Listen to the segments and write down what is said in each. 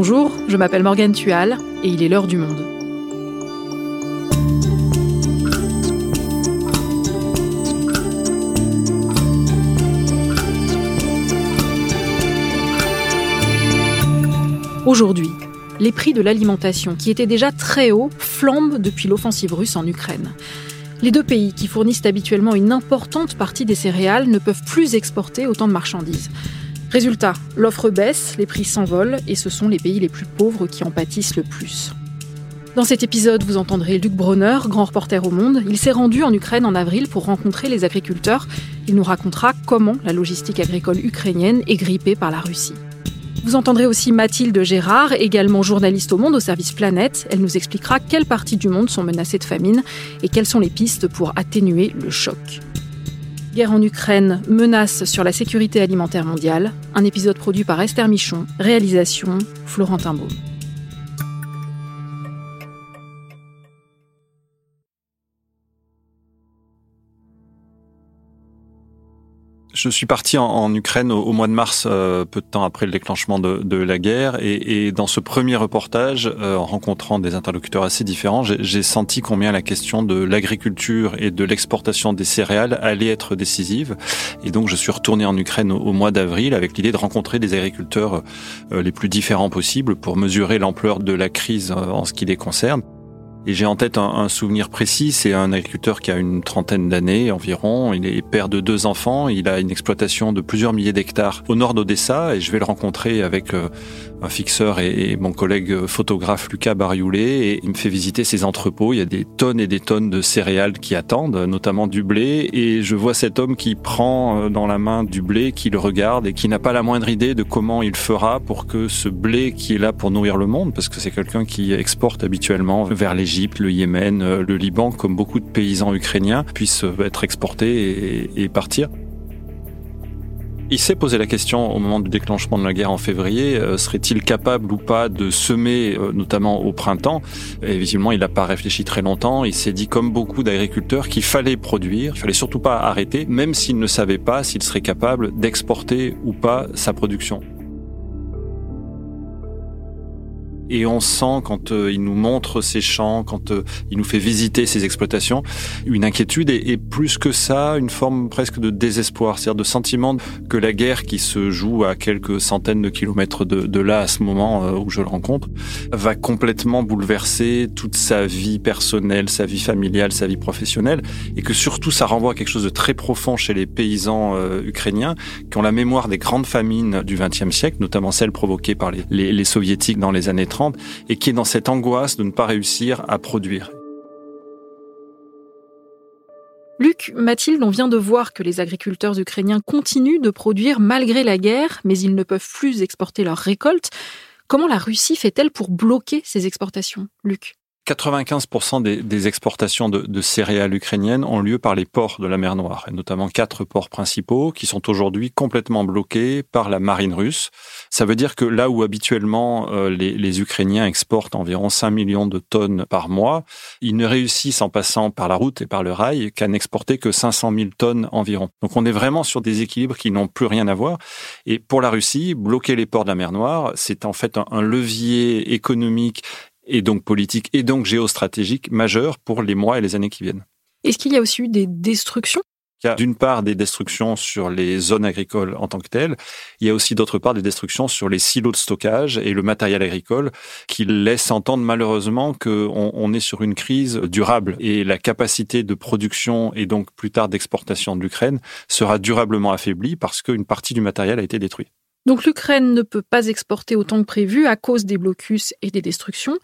Bonjour, je m'appelle Morgane Tual et il est l'heure du monde. Aujourd'hui, les prix de l'alimentation, qui étaient déjà très hauts, flambent depuis l'offensive russe en Ukraine. Les deux pays, qui fournissent habituellement une importante partie des céréales, ne peuvent plus exporter autant de marchandises. Résultat, l'offre baisse, les prix s'envolent et ce sont les pays les plus pauvres qui en pâtissent le plus. Dans cet épisode, vous entendrez Luc Bronner, grand reporter au Monde. Il s'est rendu en Ukraine en avril pour rencontrer les agriculteurs. Il nous racontera comment la logistique agricole ukrainienne est grippée par la Russie. Vous entendrez aussi Mathilde Gérard, également journaliste au Monde au service Planète. Elle nous expliquera quelles parties du monde sont menacées de famine et quelles sont les pistes pour atténuer le choc. Guerre en Ukraine, menace sur la sécurité alimentaire mondiale. Un épisode produit par Esther Michon, réalisation Florentin Beau. Je suis parti en, Ukraine au, mois de mars, euh, peu de temps après le déclenchement de, la guerre, et, dans ce premier reportage, euh, en rencontrant des interlocuteurs assez différents, j'ai senti combien la question de l'agriculture et de l'exportation des céréales allait être décisive. Et donc, je suis retourné en Ukraine au, mois d'avril avec l'idée de rencontrer des agriculteurs euh, les plus différents possibles pour mesurer l'ampleur de la crise en ce qui les concerne. Et j'ai en tête un, souvenir précis, c'est un agriculteur qui a une trentaine d'années environ, il est père de deux enfants, il a une exploitation de plusieurs milliers d'hectares au nord d'Odessa et je vais le rencontrer avec euh, un fixeur et, mon collègue photographe Lucas Barioulet et il me fait visiter ses entrepôts, il y a des tonnes et des tonnes de céréales qui attendent, notamment du blé. Et je vois cet homme qui prend euh, dans la main du blé, qui le regarde et qui n'a pas la moindre idée de comment il fera pour que ce blé qui est là pour nourrir le monde, parce que c'est quelqu'un qui exporte habituellement vers l'Égypte, le Yémen, euh, le Liban, comme beaucoup de paysans ukrainiens, puissent euh, être exportés et, partir. Il s'est posé la question au moment du déclenchement de la guerre en février, euh, serait-il capable ou pas de semer, notamment au printemps? Et visiblement, il n'a pas réfléchi très longtemps. Il s'est dit, comme beaucoup d'agriculteurs, qu'il fallait produire, il fallait surtout pas arrêter, même s'il ne savait pas s'il serait capable d'exporter ou pas sa production. Et on sent quand euh, il nous montre ses champs, quand euh, il nous fait visiter ses exploitations, une inquiétude et, plus que ça, une forme presque de désespoir, c'est-à-dire de sentiment que la guerre qui se joue à quelques centaines de kilomètres de, là à ce moment euh, où je le rencontre, va complètement bouleverser toute sa vie personnelle, sa vie familiale, sa vie professionnelle, et que surtout ça renvoie à quelque chose de très profond chez les paysans ukrainiens qui ont la mémoire des grandes famines du XXe siècle, notamment celles provoquées par les, les soviétiques dans les années 30 et qui est dans cette angoisse de ne pas réussir à produire. Luc, Mathilde, on vient de voir que les agriculteurs ukrainiens continuent de produire malgré la guerre, mais ils ne peuvent plus exporter leurs récoltes. Comment la Russie fait-elle pour bloquer ces exportations, Luc 95% des, exportations de, céréales ukrainiennes ont lieu par les ports de la mer Noire, et notamment quatre ports principaux qui sont aujourd'hui complètement bloqués par la marine russe. Ça veut dire que là où habituellement euh, les, Ukrainiens exportent environ 5 millions de tonnes par mois, ils ne réussissent en passant par la route et par le rail qu'à n'exporter que 500 000 tonnes environ. Donc on est vraiment sur des équilibres qui n'ont plus rien à voir. Et pour la Russie, bloquer les ports de la mer Noire, c'est en fait un levier économique et donc politique et donc géostratégique majeure pour les mois et les années qui viennent. Est-ce qu'il y a aussi eu des destructions? Il y a d'une part des destructions sur les zones agricoles en tant que telles, il y a aussi d'autre part des destructions sur les silos de stockage et le matériel agricole qui laissent entendre malheureusement qu'on on est sur une crise durable et la capacité de production et donc plus tard d'exportation de l'Ukraine sera durablement affaiblie parce qu'une partie du matériel a été détruit. Donc l'Ukraine ne peut pas exporter autant que prévu à cause des blocus et des destructions.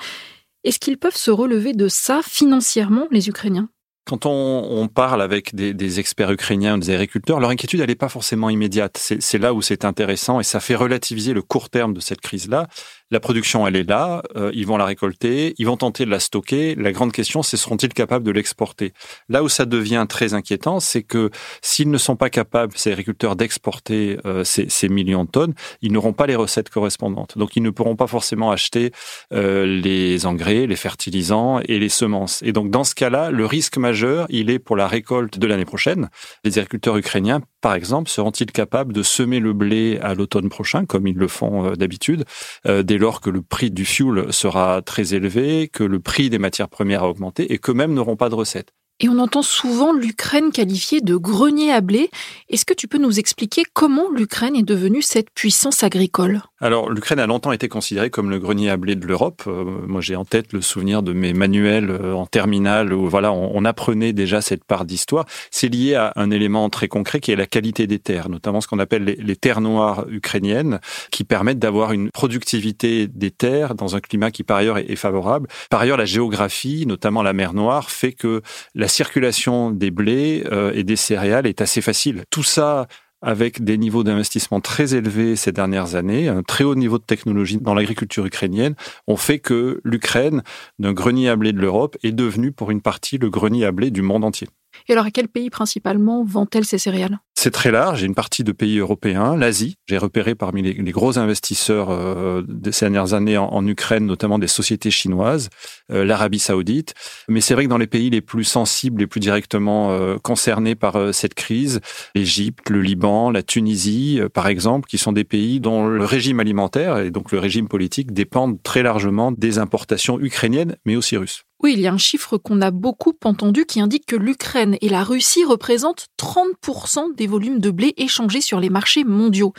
Est-ce qu'ils peuvent se relever de ça financièrement, les Ukrainiens? Quand on, parle avec des, experts ukrainiens, des agriculteurs, leur inquiétude, n'est pas forcément immédiate. C'est là où c'est intéressant et ça fait relativiser le court terme de cette crise-là. La production, elle est là, euh, ils vont la récolter, ils vont tenter de la stocker. La grande question, c'est seront-ils capables de l'exporter? Là où ça devient très inquiétant, c'est que s'ils ne sont pas capables, ces agriculteurs, d'exporter euh, ces, millions de tonnes, ils n'auront pas les recettes correspondantes. Donc, ils ne pourront pas forcément acheter euh, les engrais, les fertilisants et les semences. Et donc, dans ce cas-là, le risque majeur, il est pour la récolte de l'année prochaine. Les agriculteurs ukrainiens par exemple, seront-ils capables de semer le blé à l'automne prochain, comme ils le font euh, d'habitude, euh, dès lors que le prix du fuel sera très élevé, que le prix des matières premières a augmenté et qu'eux-mêmes n'auront pas de recettes? Et on entend souvent l'Ukraine qualifiée de grenier à blé. Est-ce que tu peux nous expliquer comment l'Ukraine est devenue cette puissance agricole? Alors, l'Ukraine a longtemps été considérée comme le grenier à blé de l'Europe. Euh, moi, j'ai en tête le souvenir de mes manuels euh, en terminale où voilà, on, apprenait déjà cette part d'histoire. C'est lié à un élément très concret qui est la qualité des terres, notamment ce qu'on appelle les, terres noires ukrainiennes, qui permettent d'avoir une productivité des terres dans un climat qui par ailleurs est favorable. Par ailleurs, la géographie, notamment la mer Noire, fait que la circulation des blés euh, et des céréales est assez facile. Tout ça avec des niveaux d'investissement très élevés ces dernières années, un très haut niveau de technologie dans l'agriculture ukrainienne, ont fait que l'Ukraine, d'un grenier à blé de l'Europe, est devenue pour une partie le grenier à blé du monde entier. Et alors, à quel pays principalement vend-elle ces céréales? C'est très large. Une partie de pays européens, l'Asie. J'ai repéré parmi les, gros investisseurs euh, de ces dernières années en, Ukraine, notamment des sociétés chinoises, euh, l'Arabie saoudite. Mais c'est vrai que dans les pays les plus sensibles, les plus directement euh, concernés par cette crise, l'Égypte, le Liban, la Tunisie, par exemple, qui sont des pays dont le régime alimentaire et donc le régime politique dépendent très largement des importations ukrainiennes, mais aussi russes. Oui, il y a un chiffre qu'on a beaucoup entendu qui indique que l'Ukraine et la Russie représentent 30% des volumes de blé échangés sur les marchés mondiaux.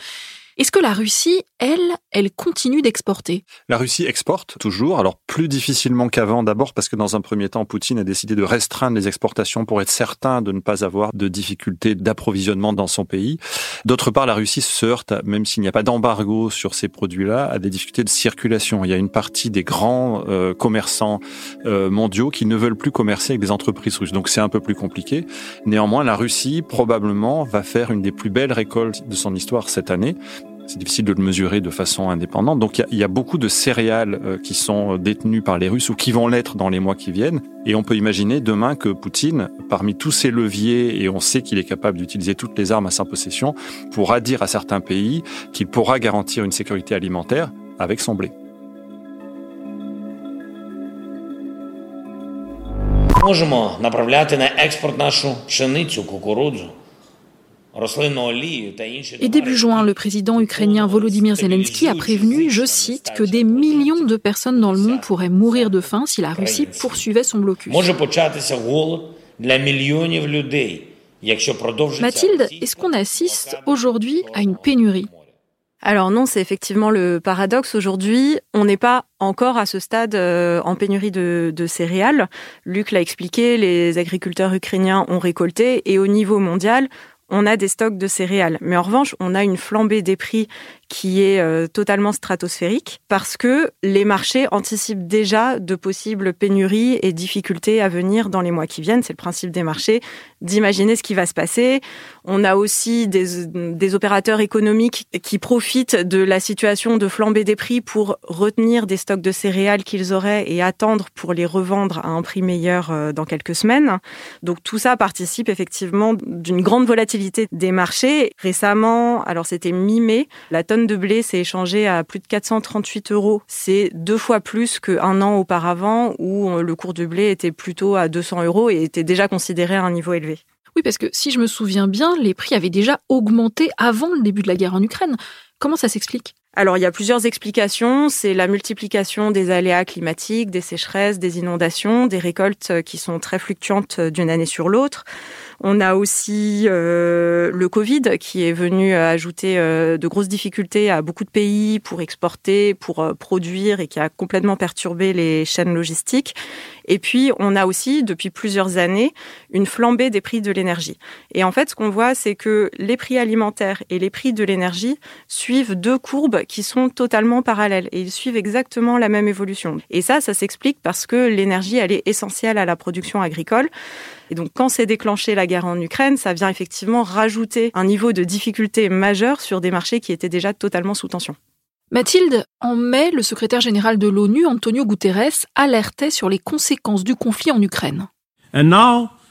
Est-ce que la Russie, elle, elle continue d'exporter? La Russie exporte toujours, alors plus difficilement qu'avant d'abord parce que dans un premier temps, Poutine a décidé de restreindre les exportations pour être certain de ne pas avoir de difficultés d'approvisionnement dans son pays. D'autre part, la Russie se heurte, même s'il n'y a pas d'embargo sur ces produits-là, à des difficultés de circulation. Il y a une partie des grands euh, commerçants euh, mondiaux qui ne veulent plus commercer avec des entreprises russes. Donc c'est un peu plus compliqué. Néanmoins, la Russie probablement va faire une des plus belles récoltes de son histoire cette année c'est difficile de le mesurer de façon indépendante. Donc il y, a beaucoup de céréales euh, qui sont détenues par les Russes ou qui vont l'être dans les mois qui viennent. Et on peut imaginer demain que Poutine, parmi tous ses leviers, et on sait qu'il est capable d'utiliser toutes les armes à sa possession, pourra dire à certains pays qu'il pourra garantir une sécurité alimentaire avec son blé. Можемо направляти на експорт нашу пшеницю, кукурудзу. Et début juin, le président ukrainien Volodymyr Zelensky a prévenu, je cite, que des millions de personnes dans le monde pourraient mourir de faim si la Russie poursuivait son blocus. Mathilde, est-ce qu'on assiste aujourd'hui à une pénurie alors non, c'est effectivement le paradoxe. Aujourd'hui, on n'est pas encore à ce stade euh, en pénurie de, de céréales. Luc l'a expliqué, les agriculteurs ukrainiens ont récolté et au niveau mondial, on a des stocks de céréales. Mais en revanche, on a une flambée des prix qui est euh, totalement stratosphérique parce que les marchés anticipent déjà de possibles pénuries et difficultés à venir dans les mois qui viennent. C'est le principe des marchés, d'imaginer ce qui va se passer. On a aussi des, opérateurs économiques qui profitent de la situation de flambée des prix pour retenir des stocks de céréales qu'ils auraient et attendre pour les revendre à un prix meilleur euh, dans quelques semaines. Donc tout ça participe effectivement d'une grande volatilité des marchés. Récemment, alors c'était mi-mai, la tonne de blé s'est échangé à plus de 438 euros. C'est deux fois plus qu'un an auparavant où le cours du blé était plutôt à 200 euros et était déjà considéré à un niveau élevé. Oui, parce que si je me souviens bien, les prix avaient déjà augmenté avant le début de la guerre en Ukraine. Comment ça s'explique? Alors, il y a plusieurs explications. C'est la multiplication des aléas climatiques, des sécheresses, des inondations, des récoltes qui sont très fluctuantes d'une année sur l'autre. On a aussi euh, le Covid qui est venu ajouter euh, de grosses difficultés à beaucoup de pays pour exporter, pour euh, produire et qui a complètement perturbé les chaînes logistiques. Et puis, on a aussi, depuis plusieurs années, une flambée des prix de l'énergie. Et en fait, ce qu'on voit, c'est que les prix alimentaires et les prix de l'énergie suivent deux courbes qui sont totalement parallèles et ils suivent exactement la même évolution. Et ça, ça s'explique parce que l'énergie, elle est essentielle à la production agricole. Et donc, quand s'est déclenchée la guerre en Ukraine, ça vient effectivement rajouter un niveau de difficulté majeur sur des marchés qui étaient déjà totalement sous tension. Mathilde, en mai, le secrétaire général de l'ONU, Antonio Guterres, alertait sur les conséquences du conflit en Ukraine.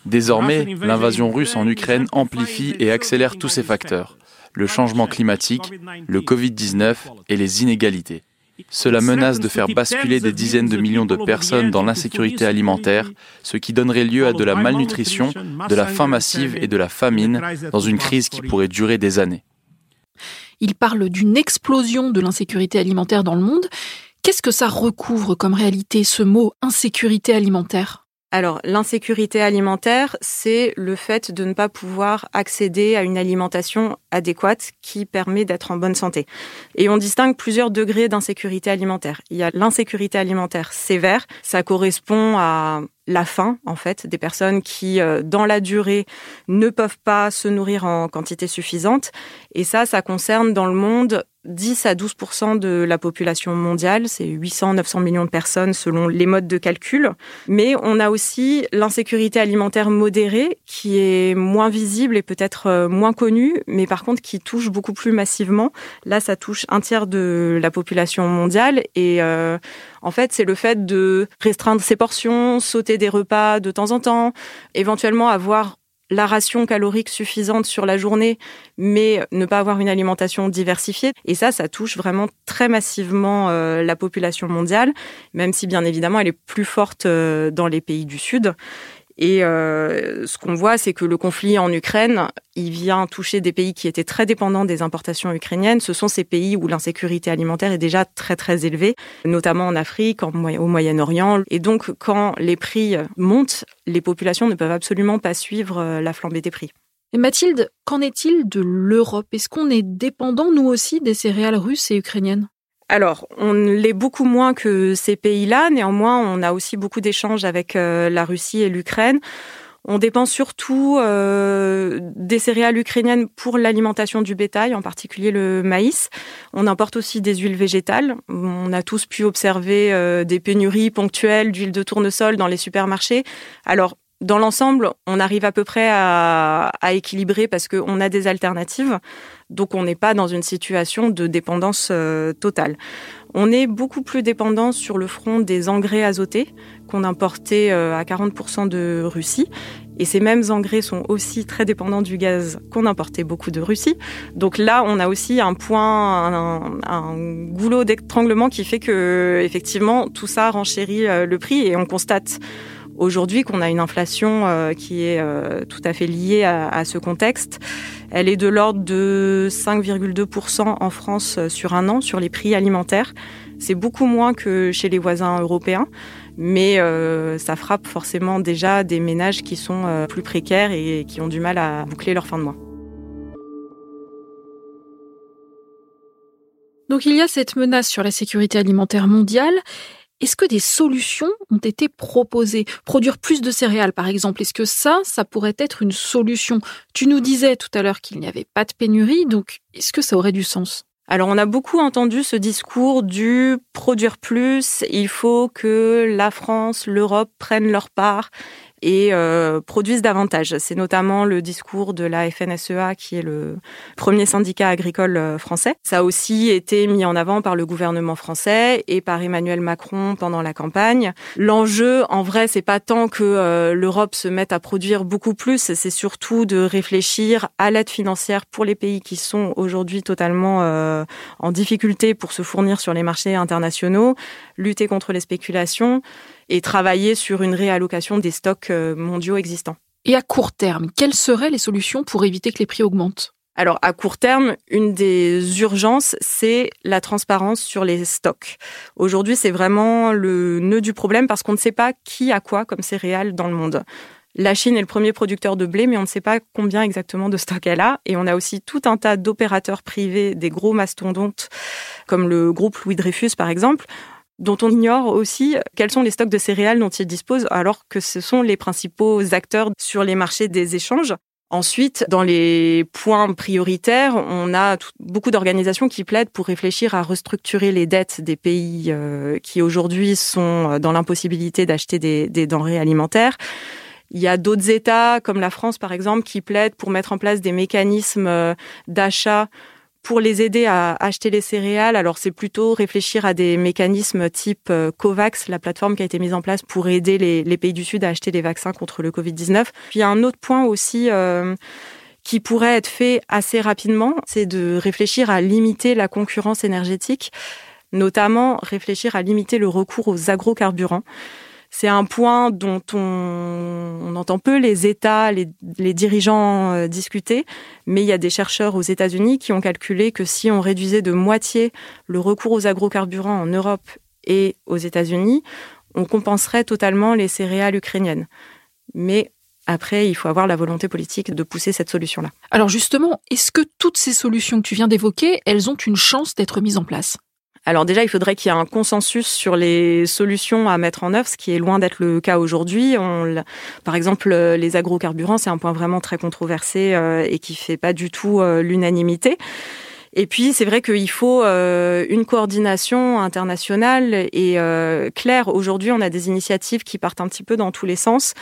Désormais, l'invasion russe en Ukraine amplifie et accélère tous ces facteurs, le changement climatique, le Covid-19 et les inégalités. Cela menace de faire basculer des dizaines de millions de personnes dans l'insécurité alimentaire, ce qui donnerait lieu à de la malnutrition, de la faim massive et de la famine dans une crise qui pourrait durer des années. Il parle d'une explosion de l'insécurité alimentaire dans le monde. Qu'est-ce que ça recouvre comme réalité, ce mot insécurité alimentaire alors, l'insécurité alimentaire, c'est le fait de ne pas pouvoir accéder à une alimentation adéquate qui permet d'être en bonne santé. Et on distingue plusieurs degrés d'insécurité alimentaire. Il y a l'insécurité alimentaire sévère, ça correspond à la faim, en fait, des personnes qui, euh, dans la durée, ne peuvent pas se nourrir en quantité suffisante. Et ça, ça concerne dans le monde 10 à 12% de la population mondiale, c'est 800-900 millions de personnes selon les modes de calcul. Mais on a aussi l'insécurité alimentaire modérée qui est moins visible et peut-être euh, moins connue, mais par contre qui touche beaucoup plus massivement. Là, ça touche un tiers de la population mondiale et euh, en fait, c'est le fait de restreindre ses portions, sauter des repas de temps en temps, éventuellement avoir la ration calorique suffisante sur la journée, mais ne pas avoir une alimentation diversifiée. Et ça, ça touche vraiment très massivement euh, la population mondiale, même si bien évidemment elle est plus forte euh, dans les pays du Sud. Et euh, ce qu'on voit, c'est que le conflit en Ukraine, il vient toucher des pays qui étaient très dépendants des importations ukrainiennes. Ce sont ces pays où l'insécurité alimentaire est déjà très très élevée, notamment en Afrique, au Moyen-Orient. Et donc, quand les prix montent, les populations ne peuvent absolument pas suivre euh, la flambée des prix. Et Mathilde, qu'en est-il de l'Europe? Est-ce qu'on est dépendant, nous aussi, des céréales russes et ukrainiennes? Alors, on l'est beaucoup moins que ces pays-là. Néanmoins, on a aussi beaucoup d'échanges avec euh, la Russie et l'Ukraine. On dépend surtout euh, des céréales ukrainiennes pour l'alimentation du bétail, en particulier le maïs. On importe aussi des huiles végétales. On a tous pu observer euh, des pénuries ponctuelles d'huile de tournesol dans les supermarchés. Alors, dans l'ensemble, on arrive à peu près à, à équilibrer parce qu'on a des alternatives. Donc on n'est pas dans une situation de dépendance euh, totale. On est beaucoup plus dépendant sur le front des engrais azotés qu'on importait euh, à 40% de Russie. Et ces mêmes engrais sont aussi très dépendants du gaz qu'on importait beaucoup de Russie. Donc là, on a aussi un point, un, un goulot d'étranglement qui fait que, effectivement, tout ça renchérit euh, le prix et on constate aujourd'hui qu'on a une inflation euh, qui est euh, tout à fait liée à, ce contexte. Elle est de l'ordre de 5,2% en France euh, sur un an sur les prix alimentaires. C'est beaucoup moins que chez les voisins européens, mais ça frappe forcément déjà des ménages qui sont plus précaires et qui ont du mal à boucler leur fin de mois. Donc il y a cette menace sur la sécurité alimentaire mondiale est-ce que des solutions ont été proposées? Produire plus de céréales, par exemple, est-ce que ça, ça pourrait être une solution? Tu nous disais tout à l'heure qu'il n'y avait pas de pénurie, donc est-ce que ça aurait du sens? Alors on a beaucoup entendu ce discours du produire plus, il faut que la France, l'Europe prennent leur part et euh, produisent davantage. C'est notamment le discours de la FNSEA, qui est le premier syndicat agricole euh, français. Ça a aussi été mis en avant par le gouvernement français et par Emmanuel Macron pendant la campagne. L'enjeu, en vrai, c'est pas tant que euh, l'Europe se mette à produire beaucoup plus, c'est surtout de réfléchir à l'aide financière pour les pays qui sont aujourd'hui totalement en difficulté pour se fournir sur les marchés internationaux, lutter contre les spéculations et travailler sur une réallocation des stocks euh, mondiaux existants. Et à court terme, quelles seraient les solutions pour éviter que les prix augmentent? Alors, à court terme, une des urgences, c'est la transparence sur les stocks. Aujourd'hui, c'est vraiment le nœud du problème parce qu'on ne sait pas qui a quoi comme céréales dans le monde. La Chine est le premier producteur de blé, mais on ne sait pas combien exactement de stocks elle a. Et on a aussi tout un tas d'opérateurs privés, des gros mastodontes, comme le groupe Louis Dreyfus, par exemple, dont on ignore aussi quels sont les stocks de céréales dont ils disposent, alors que ce sont les principaux acteurs sur les marchés des échanges. Ensuite, dans les points prioritaires, on a beaucoup d'organisations qui plaident pour réfléchir à restructurer les dettes des pays euh, qui aujourd'hui sont dans l'impossibilité d'acheter des, des denrées alimentaires. Il y a d'autres États, comme la France par exemple, qui plaident pour mettre en place des mécanismes euh, d'achat pour les aider à acheter les céréales, alors c'est plutôt réfléchir à des mécanismes type euh, COVAX, la plateforme qui a été mise en place pour aider les, pays du Sud à acheter des vaccins contre le Covid-19. Puis il y a un autre point aussi euh, qui pourrait être fait assez rapidement, c'est de réfléchir à limiter la concurrence énergétique notamment réfléchir à limiter le recours aux agrocarburants. C'est un point dont on, entend peu les États, les, dirigeants euh, discuter, mais il y a des chercheurs aux États-Unis qui ont calculé que si on réduisait de moitié le recours aux agrocarburants en Europe et aux États-Unis, on compenserait totalement les céréales ukrainiennes. Mais après, il faut avoir la volonté politique de pousser cette solution-là. Alors justement, est-ce que toutes ces solutions que tu viens d'évoquer, elles ont une chance d'être mises en place? Alors déjà, il faudrait qu'il y ait un consensus sur les solutions à mettre en œuvre, ce qui est loin d'être le cas aujourd'hui. Par exemple, les agrocarburants, c'est un point vraiment très controversé euh, et qui fait pas du tout euh, l'unanimité. Et puis, c'est vrai qu'il faut euh, une coordination internationale et euh, claire. Aujourd'hui, on a des initiatives qui partent un petit peu dans tous les sens.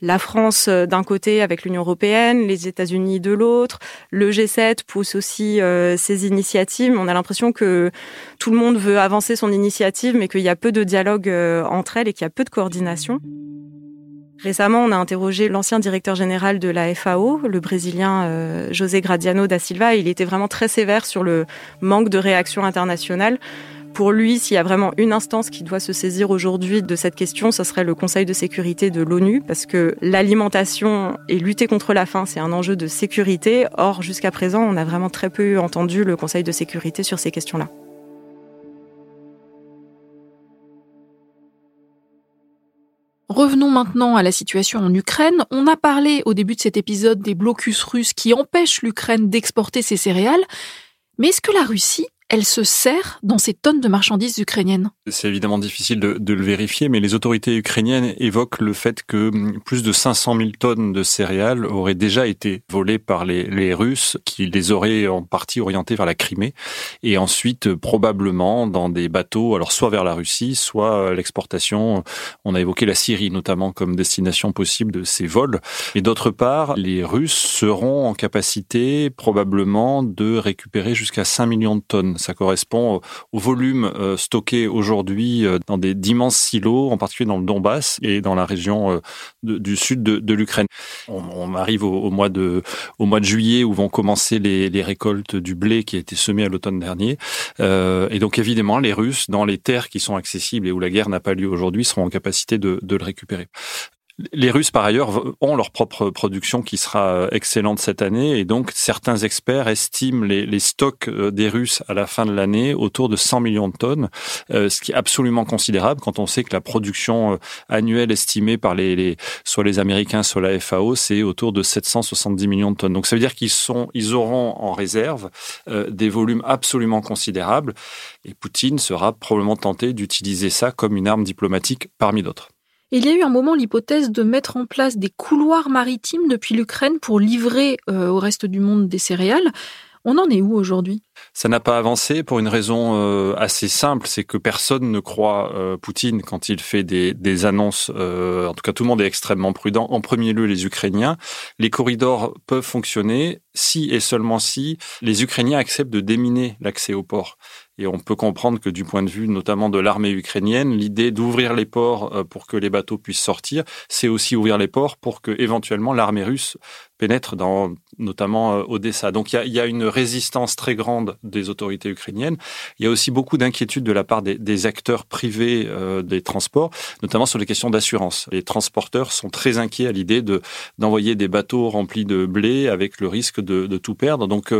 La France euh, d'un côté avec l'Union européenne, les États-Unis de l'autre, le G7 pousse aussi ses initiatives. On a l'impression que tout le monde veut avancer son initiative, mais qu'il y a peu de dialogue entre elles et qu'il y a peu de coordination. Récemment, on a interrogé l'ancien directeur général de la FAO, le Brésilien euh, José Gradiano da Silva. il était vraiment très sévère sur le manque de réaction internationale. Pour lui, s'il y a vraiment une instance qui doit se saisir aujourd'hui de cette question, ce serait le Conseil de sécurité de l'ONU, parce que l'alimentation et lutter contre la faim, c'est un enjeu de sécurité. Or, jusqu'à présent, on a vraiment très peu entendu le Conseil de sécurité sur ces questions-là. Revenons maintenant à la situation en Ukraine. On a parlé au début de cet épisode des blocus russes qui empêchent l'Ukraine d'exporter ses céréales. Mais est-ce que la Russie elle se sert dans ces tonnes de marchandises ukrainiennes C'est évidemment difficile de, le vérifier, mais les autorités ukrainiennes évoquent le fait que hum, plus de 500 000 tonnes de céréales auraient déjà été volées par les, les Russes, qui les auraient en partie orientées vers la Crimée, et ensuite probablement dans des bateaux, alors soit vers la Russie, soit l'exportation. On a évoqué la Syrie notamment comme destination possible de ces vols. Et d'autre part, les Russes seront en capacité probablement de récupérer jusqu'à 5 millions de tonnes ça correspond au volume euh, stocké aujourd'hui euh, dans des d'immenses silos, en particulier dans le Donbass et dans la région euh, du sud de, l'Ukraine. On, arrive au, mois de juillet où vont commencer les, récoltes du blé qui a été semé à l'automne dernier. et donc évidemment, les Russes, dans les terres qui sont accessibles et où la guerre n'a pas lieu aujourd'hui, seront en capacité de le récupérer. Les Russes, par ailleurs, ont leur propre production qui sera euh, excellente cette année, et donc certains experts estiment les, stocks euh, des Russes à la fin de l'année autour de 100 millions de tonnes, euh, ce qui est absolument considérable quand on sait que la production annuelle estimée par les, soit les Américains, soit la FAO, c'est autour de 770 millions de tonnes. Donc ça veut dire qu'ils sont, ils auront en réserve des volumes absolument considérables, et Poutine sera probablement tenté d'utiliser ça comme une arme diplomatique parmi d'autres. Il y a eu un moment l'hypothèse de mettre en place des couloirs maritimes depuis l'Ukraine pour livrer euh, au reste du monde des céréales. On en est où aujourd'hui? Ça n'a pas avancé pour une raison euh, assez simple, c'est que personne ne croit euh, Poutine quand il fait des, annonces. en tout cas, tout le monde est extrêmement prudent. En premier lieu, les Ukrainiens. Les corridors peuvent fonctionner si et seulement si les Ukrainiens acceptent de déminer l'accès au port. Et on peut comprendre que du point de vue notamment de l'armée ukrainienne, l'idée d'ouvrir les ports euh, pour que les bateaux puissent sortir, c'est aussi ouvrir les ports pour que éventuellement l'armée russe pénètre dans notamment euh, Odessa. Donc il y a, une résistance très grande des autorités ukrainiennes. Il y a aussi beaucoup d'inquiétudes de la part des, acteurs privés euh, des transports, notamment sur les questions d'assurance. Les transporteurs sont très inquiets à l'idée de d'envoyer des bateaux remplis de blé avec le risque de, tout perdre. Donc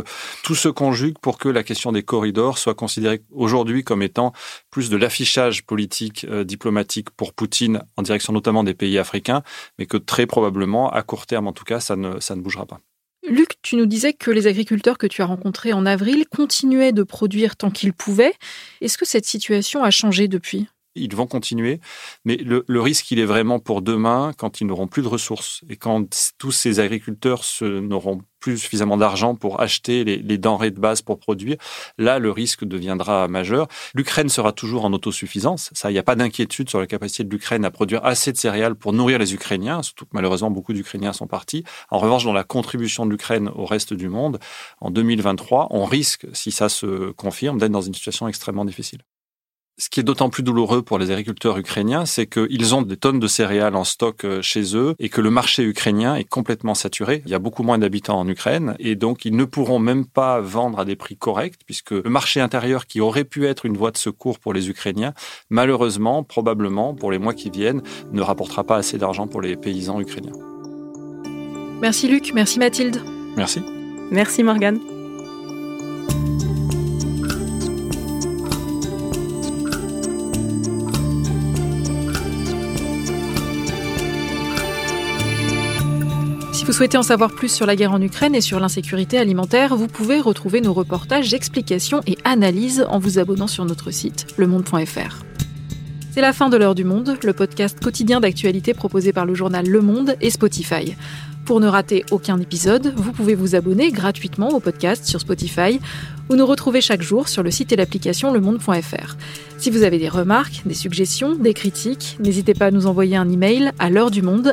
tout se conjugue pour que la question des corridors soit considérée aujourd'hui comme étant plus de l'affichage politique, euh, diplomatique pour Poutine en direction notamment des pays africains, mais que très probablement, à court terme en tout cas, ça ne bougera pas. Luc, tu nous disais que les agriculteurs que tu as rencontrés en avril continuaient de produire tant qu'ils pouvaient. Est-ce que cette situation a changé depuis? Ils vont continuer, mais le, risque, il est vraiment pour demain, quand ils n'auront plus de ressources et quand tous ces agriculteurs n'auront plus suffisamment d'argent pour acheter les, denrées de base pour produire, là, le risque deviendra majeur. L'Ukraine sera toujours en autosuffisance. Ça, il n'y a pas d'inquiétude sur la capacité de l'Ukraine à produire assez de céréales pour nourrir les Ukrainiens, surtout que malheureusement, beaucoup d'Ukrainiens sont partis. En revanche, dans la contribution de l'Ukraine au reste du monde, en 2023, on risque, si ça se confirme, d'être dans une situation extrêmement difficile. Ce qui est d'autant plus douloureux pour les agriculteurs ukrainiens, c'est qu'ils ont des tonnes de céréales en stock euh, chez eux et que le marché ukrainien est complètement saturé. Il y a beaucoup moins d'habitants en Ukraine et donc ils ne pourront même pas vendre à des prix corrects puisque le marché intérieur qui aurait pu être une voie de secours pour les Ukrainiens, malheureusement, probablement, pour les mois qui viennent, ne rapportera pas assez d'argent pour les paysans ukrainiens. Merci Luc, merci Mathilde. Merci. Merci Morgane. Vous souhaitez en savoir plus sur la guerre en Ukraine et sur l'insécurité alimentaire, vous pouvez retrouver nos reportages, explications et analyses en vous abonnant sur notre site lemonde.fr. C'est la fin de l'heure du monde, le podcast quotidien d'actualité proposé par le journal Le Monde et Spotify. Pour ne rater aucun épisode, vous pouvez vous abonner gratuitement au podcast sur Spotify ou nous retrouver chaque jour sur le site et l'application lemonde.fr. Si vous avez des remarques, des suggestions, des critiques, n'hésitez pas à nous envoyer un email à l'heure du monde